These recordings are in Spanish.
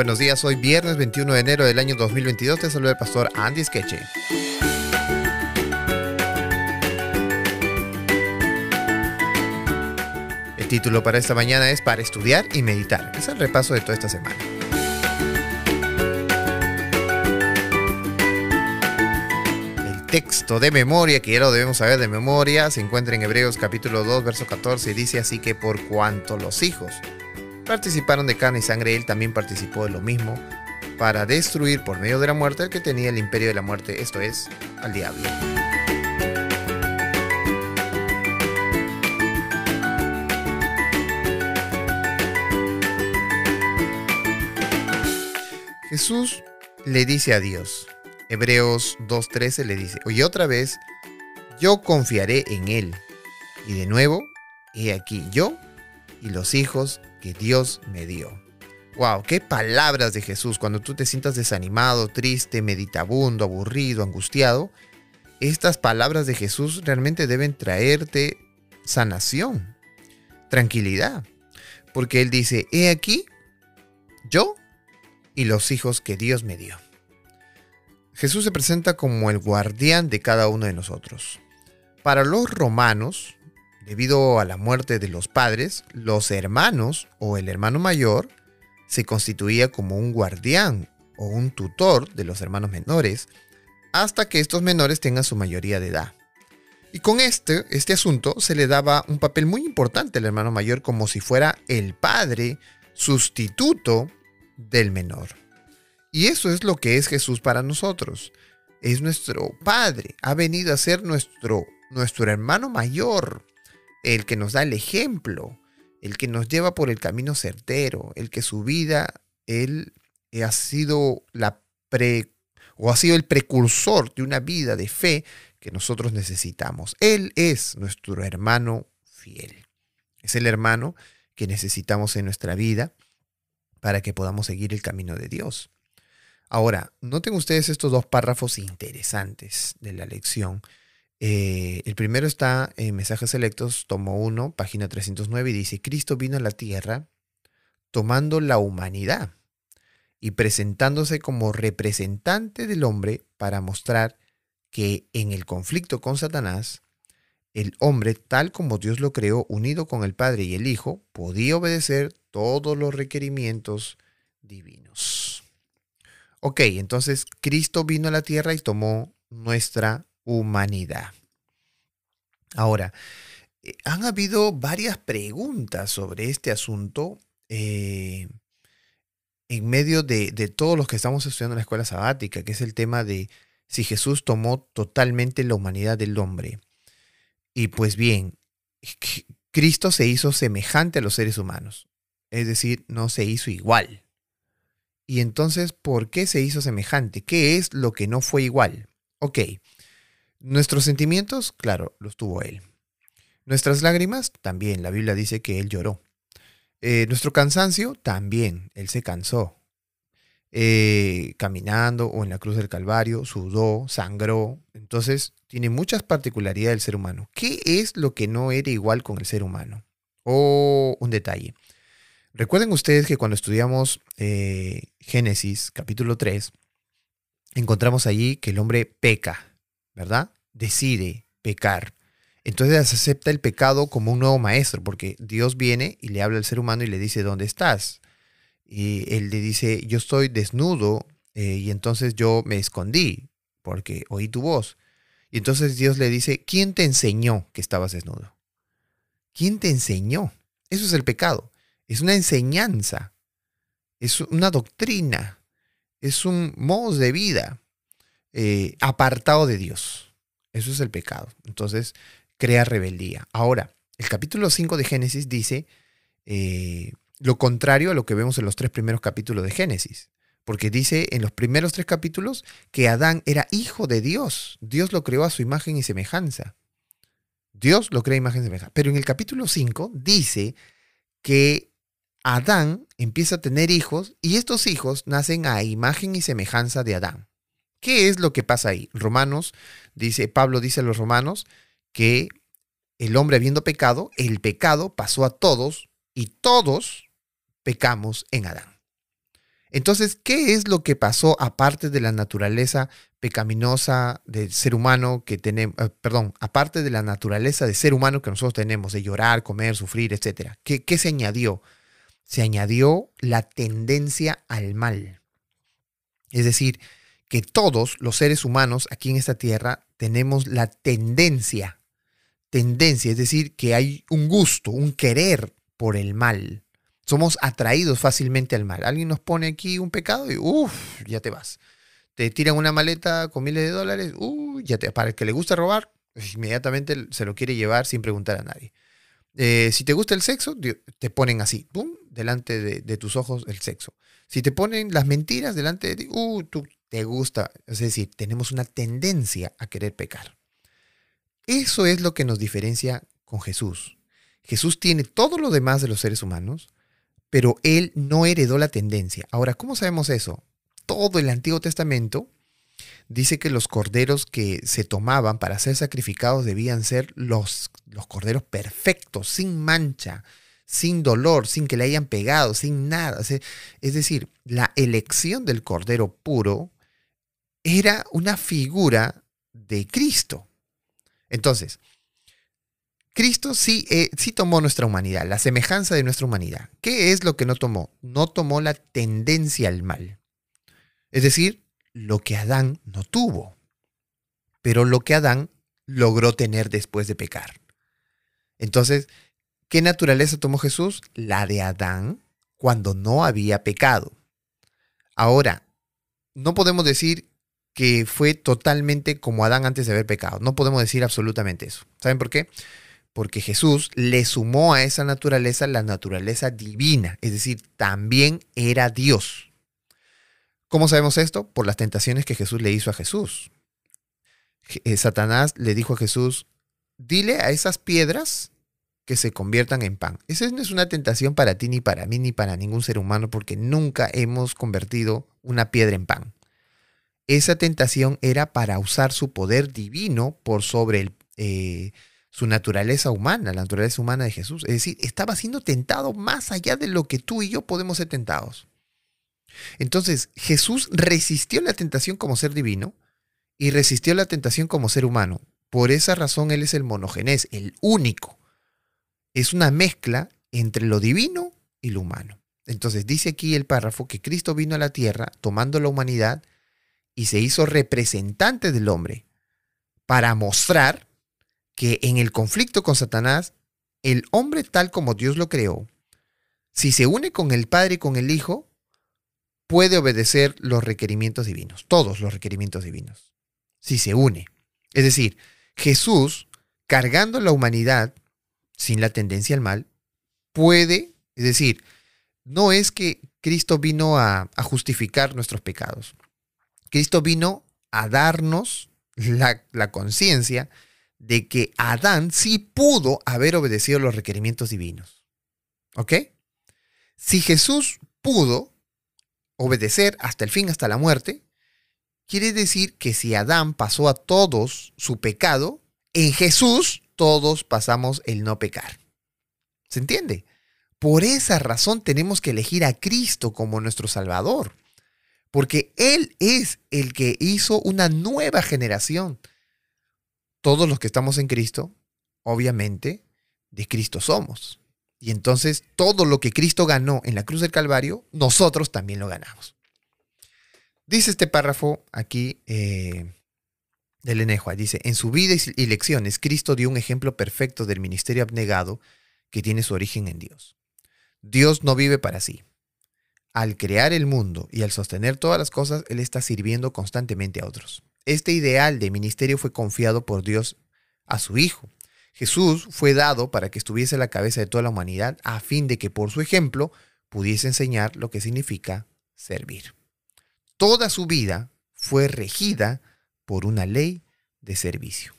buenos días. Hoy viernes 21 de enero del año 2022. Te saluda el pastor Andy Skeche. El título para esta mañana es Para estudiar y meditar. Es el repaso de toda esta semana. El texto de memoria, que ya lo debemos saber de memoria, se encuentra en Hebreos capítulo 2, verso 14 y dice así que por cuanto los hijos participaron de carne y sangre, él también participó de lo mismo para destruir por medio de la muerte el que tenía el imperio de la muerte, esto es, al diablo. Jesús le dice a Dios, Hebreos 2.13 le dice, oye otra vez, yo confiaré en Él. Y de nuevo, he aquí yo y los hijos que Dios me dio. Wow, qué palabras de Jesús cuando tú te sientas desanimado, triste, meditabundo, aburrido, angustiado. Estas palabras de Jesús realmente deben traerte sanación, tranquilidad, porque él dice, "He aquí yo y los hijos que Dios me dio." Jesús se presenta como el guardián de cada uno de nosotros. Para los romanos, Debido a la muerte de los padres, los hermanos o el hermano mayor se constituía como un guardián o un tutor de los hermanos menores hasta que estos menores tengan su mayoría de edad. Y con este, este asunto se le daba un papel muy importante al hermano mayor como si fuera el padre sustituto del menor. Y eso es lo que es Jesús para nosotros. Es nuestro Padre. Ha venido a ser nuestro, nuestro hermano mayor el que nos da el ejemplo, el que nos lleva por el camino certero, el que su vida, él ha sido la pre o ha sido el precursor de una vida de fe que nosotros necesitamos. Él es nuestro hermano fiel. Es el hermano que necesitamos en nuestra vida para que podamos seguir el camino de Dios. Ahora, noten ustedes estos dos párrafos interesantes de la lección eh, el primero está en Mensajes Selectos, tomo 1, página 309, y dice, Cristo vino a la tierra tomando la humanidad y presentándose como representante del hombre para mostrar que en el conflicto con Satanás, el hombre, tal como Dios lo creó, unido con el Padre y el Hijo, podía obedecer todos los requerimientos divinos. Ok, entonces Cristo vino a la tierra y tomó nuestra humanidad. Ahora, eh, han habido varias preguntas sobre este asunto eh, en medio de, de todos los que estamos estudiando en la escuela sabática, que es el tema de si Jesús tomó totalmente la humanidad del hombre. Y pues bien, Cristo se hizo semejante a los seres humanos, es decir, no se hizo igual. Y entonces, ¿por qué se hizo semejante? ¿Qué es lo que no fue igual? Ok, Nuestros sentimientos, claro, los tuvo Él. Nuestras lágrimas, también, la Biblia dice que Él lloró. Eh, nuestro cansancio, también, Él se cansó. Eh, caminando o en la cruz del Calvario, sudó, sangró. Entonces, tiene muchas particularidades del ser humano. ¿Qué es lo que no era igual con el ser humano? O un detalle. Recuerden ustedes que cuando estudiamos eh, Génesis capítulo 3, encontramos allí que el hombre peca, ¿verdad? Decide pecar. Entonces acepta el pecado como un nuevo maestro, porque Dios viene y le habla al ser humano y le dice, ¿dónde estás? Y él le dice, yo estoy desnudo eh, y entonces yo me escondí porque oí tu voz. Y entonces Dios le dice, ¿quién te enseñó que estabas desnudo? ¿Quién te enseñó? Eso es el pecado. Es una enseñanza. Es una doctrina. Es un modo de vida. Eh, apartado de Dios. Eso es el pecado. Entonces, crea rebeldía. Ahora, el capítulo 5 de Génesis dice eh, lo contrario a lo que vemos en los tres primeros capítulos de Génesis. Porque dice en los primeros tres capítulos que Adán era hijo de Dios. Dios lo creó a su imagen y semejanza. Dios lo crea a imagen y semejanza. Pero en el capítulo 5 dice que Adán empieza a tener hijos y estos hijos nacen a imagen y semejanza de Adán. ¿Qué es lo que pasa ahí? Romanos, dice, Pablo dice a los romanos que el hombre habiendo pecado, el pecado pasó a todos y todos pecamos en Adán. Entonces, ¿qué es lo que pasó aparte de la naturaleza pecaminosa del ser humano que tenemos, eh, perdón, aparte de la naturaleza de ser humano que nosotros tenemos, de llorar, comer, sufrir, etcétera? ¿Qué, ¿Qué se añadió? Se añadió la tendencia al mal. Es decir, que todos los seres humanos aquí en esta tierra tenemos la tendencia, tendencia, es decir, que hay un gusto, un querer por el mal. Somos atraídos fácilmente al mal. Alguien nos pone aquí un pecado y uff, ya te vas. Te tiran una maleta con miles de dólares, uh, ya te, para el que le gusta robar, inmediatamente se lo quiere llevar sin preguntar a nadie. Eh, si te gusta el sexo, te ponen así, ¡pum!, delante de, tus ojos el sexo. Si te ponen las mentiras delante de ti, uh, tú te gusta. Es decir, tenemos una tendencia a querer pecar. Eso es lo que nos diferencia con Jesús. Jesús tiene todo lo demás de los seres humanos, pero él no heredó la tendencia. Ahora, ¿cómo sabemos eso? Todo el Antiguo Testamento dice que los corderos que se tomaban para ser sacrificados debían ser los, los corderos perfectos, sin mancha, sin dolor, sin que le hayan pegado, sin nada. Es decir, la elección del cordero puro era una figura de Cristo. Entonces, Cristo sí, eh, sí tomó nuestra humanidad, la semejanza de nuestra humanidad. ¿Qué es lo que no tomó? No tomó la tendencia al mal. Es decir, lo que Adán no tuvo, pero lo que Adán logró tener después de pecar. Entonces, ¿qué naturaleza tomó Jesús? La de Adán cuando no había pecado. Ahora, no podemos decir que fue totalmente como Adán antes de haber pecado. No podemos decir absolutamente eso. ¿Saben por qué? porque Jesús le sumó a esa naturaleza la naturaleza divina, es decir, también era Dios. ¿Cómo sabemos esto? Por las tentaciones que Jesús le hizo a Jesús. Eh, Satanás le dijo a Jesús, dile a esas piedras que se conviertan en pan. Esa no es una tentación para ti, ni para mí, ni para ningún ser humano, porque nunca hemos convertido una piedra en pan. Esa tentación era para usar su poder divino por sobre eh, su naturaleza humana, la naturaleza humana de Jesús. Es decir, estaba siendo tentado más allá de lo que tú y yo podemos ser tentados. Entonces, Jesús resistió la tentación como ser divino y resistió la tentación como ser humano. Por esa razón Él es el monogenés, el único. Es una mezcla entre lo divino y lo humano. Entonces dice aquí el párrafo que Cristo vino a la tierra tomando la humanidad y se hizo representante del hombre para mostrar que en el conflicto con Satanás, el hombre tal como Dios lo creó, si se une con el Padre y con el Hijo, puede obedecer los requerimientos divinos, todos los requerimientos divinos, si se une. Es decir, Jesús, cargando la humanidad sin la tendencia al mal, puede, es decir, no es que Cristo vino a, justificar nuestros pecados. Cristo vino a darnos la, conciencia de que Adán sí pudo haber obedecido los requerimientos divinos. ¿Ok? Si Jesús pudo obedecer hasta el fin, hasta la muerte, quiere decir que si Adán pasó a todos su pecado, en Jesús todos pasamos el no pecar. ¿Se entiende? Por esa razón tenemos que elegir a Cristo como nuestro Salvador, porque Él es el que hizo una nueva generación todos los que estamos en Cristo, obviamente, de Cristo somos. Y entonces todo lo que Cristo ganó en la cruz del Calvario, nosotros también lo ganamos. Dice este párrafo aquí eh, del Enejua, dice, en su vida y lecciones, Cristo dio un ejemplo perfecto del ministerio abnegado que tiene su origen en Dios. Dios no vive para sí. Al crear el mundo y al sostener todas las cosas, Él está sirviendo constantemente a otros. Este ideal de ministerio fue confiado por Dios a su Hijo. Jesús fue dado para que estuviese a la cabeza de toda la humanidad a fin de que por su ejemplo pudiese enseñar lo que significa servir. Toda su vida fue regida por una ley de servicio.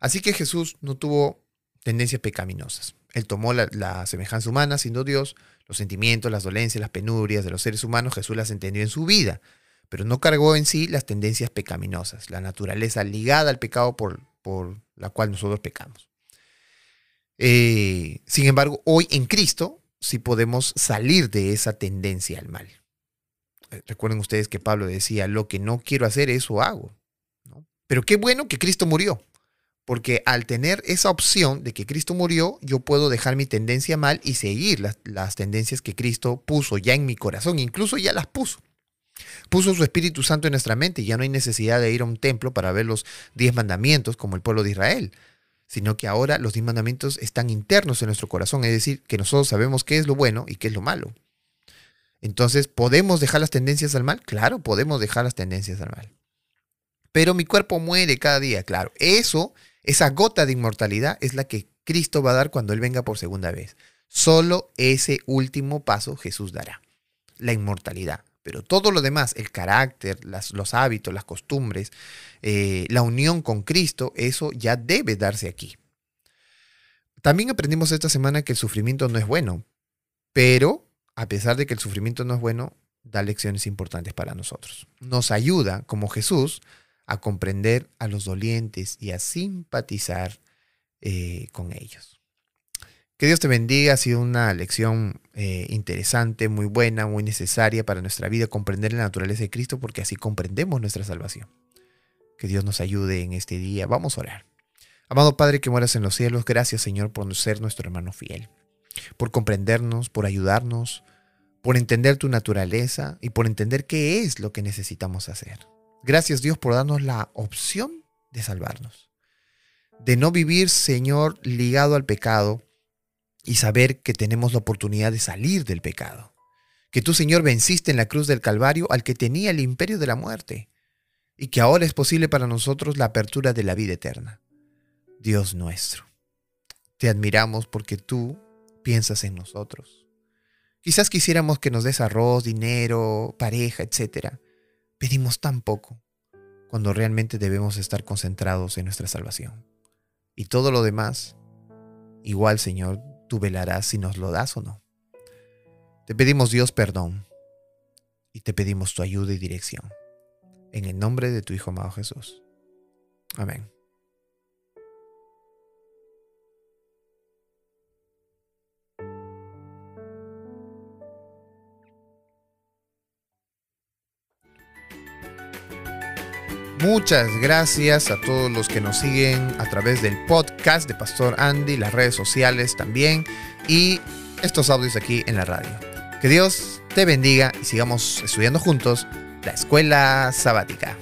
Así que Jesús no tuvo tendencias pecaminosas. Él tomó la, la, semejanza humana, siendo Dios, los sentimientos, las dolencias, las penurias de los seres humanos, Jesús las entendió en su vida pero no cargó en sí las tendencias pecaminosas, la naturaleza ligada al pecado por, por la cual nosotros pecamos. Eh, sin embargo, hoy en Cristo sí podemos salir de esa tendencia al mal. Eh, recuerden ustedes que Pablo decía, lo que no quiero hacer, eso hago. Pero qué bueno que Cristo murió, porque al tener esa opción de que Cristo murió, yo puedo dejar mi tendencia mal y seguir las, las tendencias que Cristo puso ya en mi corazón, incluso ya las puso. Puso su Espíritu Santo en nuestra mente y ya no hay necesidad de ir a un templo para ver los diez mandamientos como el pueblo de Israel, sino que ahora los diez mandamientos están internos en nuestro corazón, es decir, que nosotros sabemos qué es lo bueno y qué es lo malo. Entonces, ¿podemos dejar las tendencias al mal? Claro, podemos dejar las tendencias al mal. Pero mi cuerpo muere cada día, claro. Eso, esa gota de inmortalidad es la que Cristo va a dar cuando Él venga por segunda vez. Solo ese último paso Jesús dará, la inmortalidad. Pero todo lo demás, el carácter, los hábitos, las costumbres, eh, la unión con Cristo, eso ya debe darse aquí. También aprendimos esta semana que el sufrimiento no es bueno, pero a pesar de que el sufrimiento no es bueno, da lecciones importantes para nosotros. Nos ayuda, como Jesús, a comprender a los dolientes y a simpatizar eh, con ellos. Que Dios te bendiga, ha sido una lección eh, interesante, muy buena, muy necesaria para nuestra vida, comprender la naturaleza de Cristo, porque así comprendemos nuestra salvación. Que Dios nos ayude en este día. Vamos a orar. Amado Padre que mueras en los cielos, gracias Señor por ser nuestro hermano fiel por comprendernos, por ayudarnos, por entender tu naturaleza y por entender qué es lo que necesitamos hacer. Gracias Dios por darnos la opción de salvarnos, de no vivir, Señor, ligado al pecado y saber que tenemos la oportunidad de salir del pecado. Que tú, Señor, venciste en la cruz del Calvario al que tenía el imperio de la muerte y que ahora es posible para nosotros la apertura de la vida eterna. Dios nuestro, te admiramos porque tú piensas en nosotros. Quizás quisiéramos que nos des arroz, dinero, pareja, etc. Pedimos tan poco cuando realmente debemos estar concentrados en nuestra salvación. Y todo lo demás, igual Señor, tú velarás si nos lo das o no. Te pedimos Dios perdón y te pedimos tu ayuda y dirección. En el nombre de tu Hijo amado Jesús. Amén. Muchas gracias a todos los que nos siguen a través del podcast de Pastor Andy, las redes sociales también y estos audios aquí en la radio. Que Dios te bendiga y sigamos estudiando juntos la escuela sabática.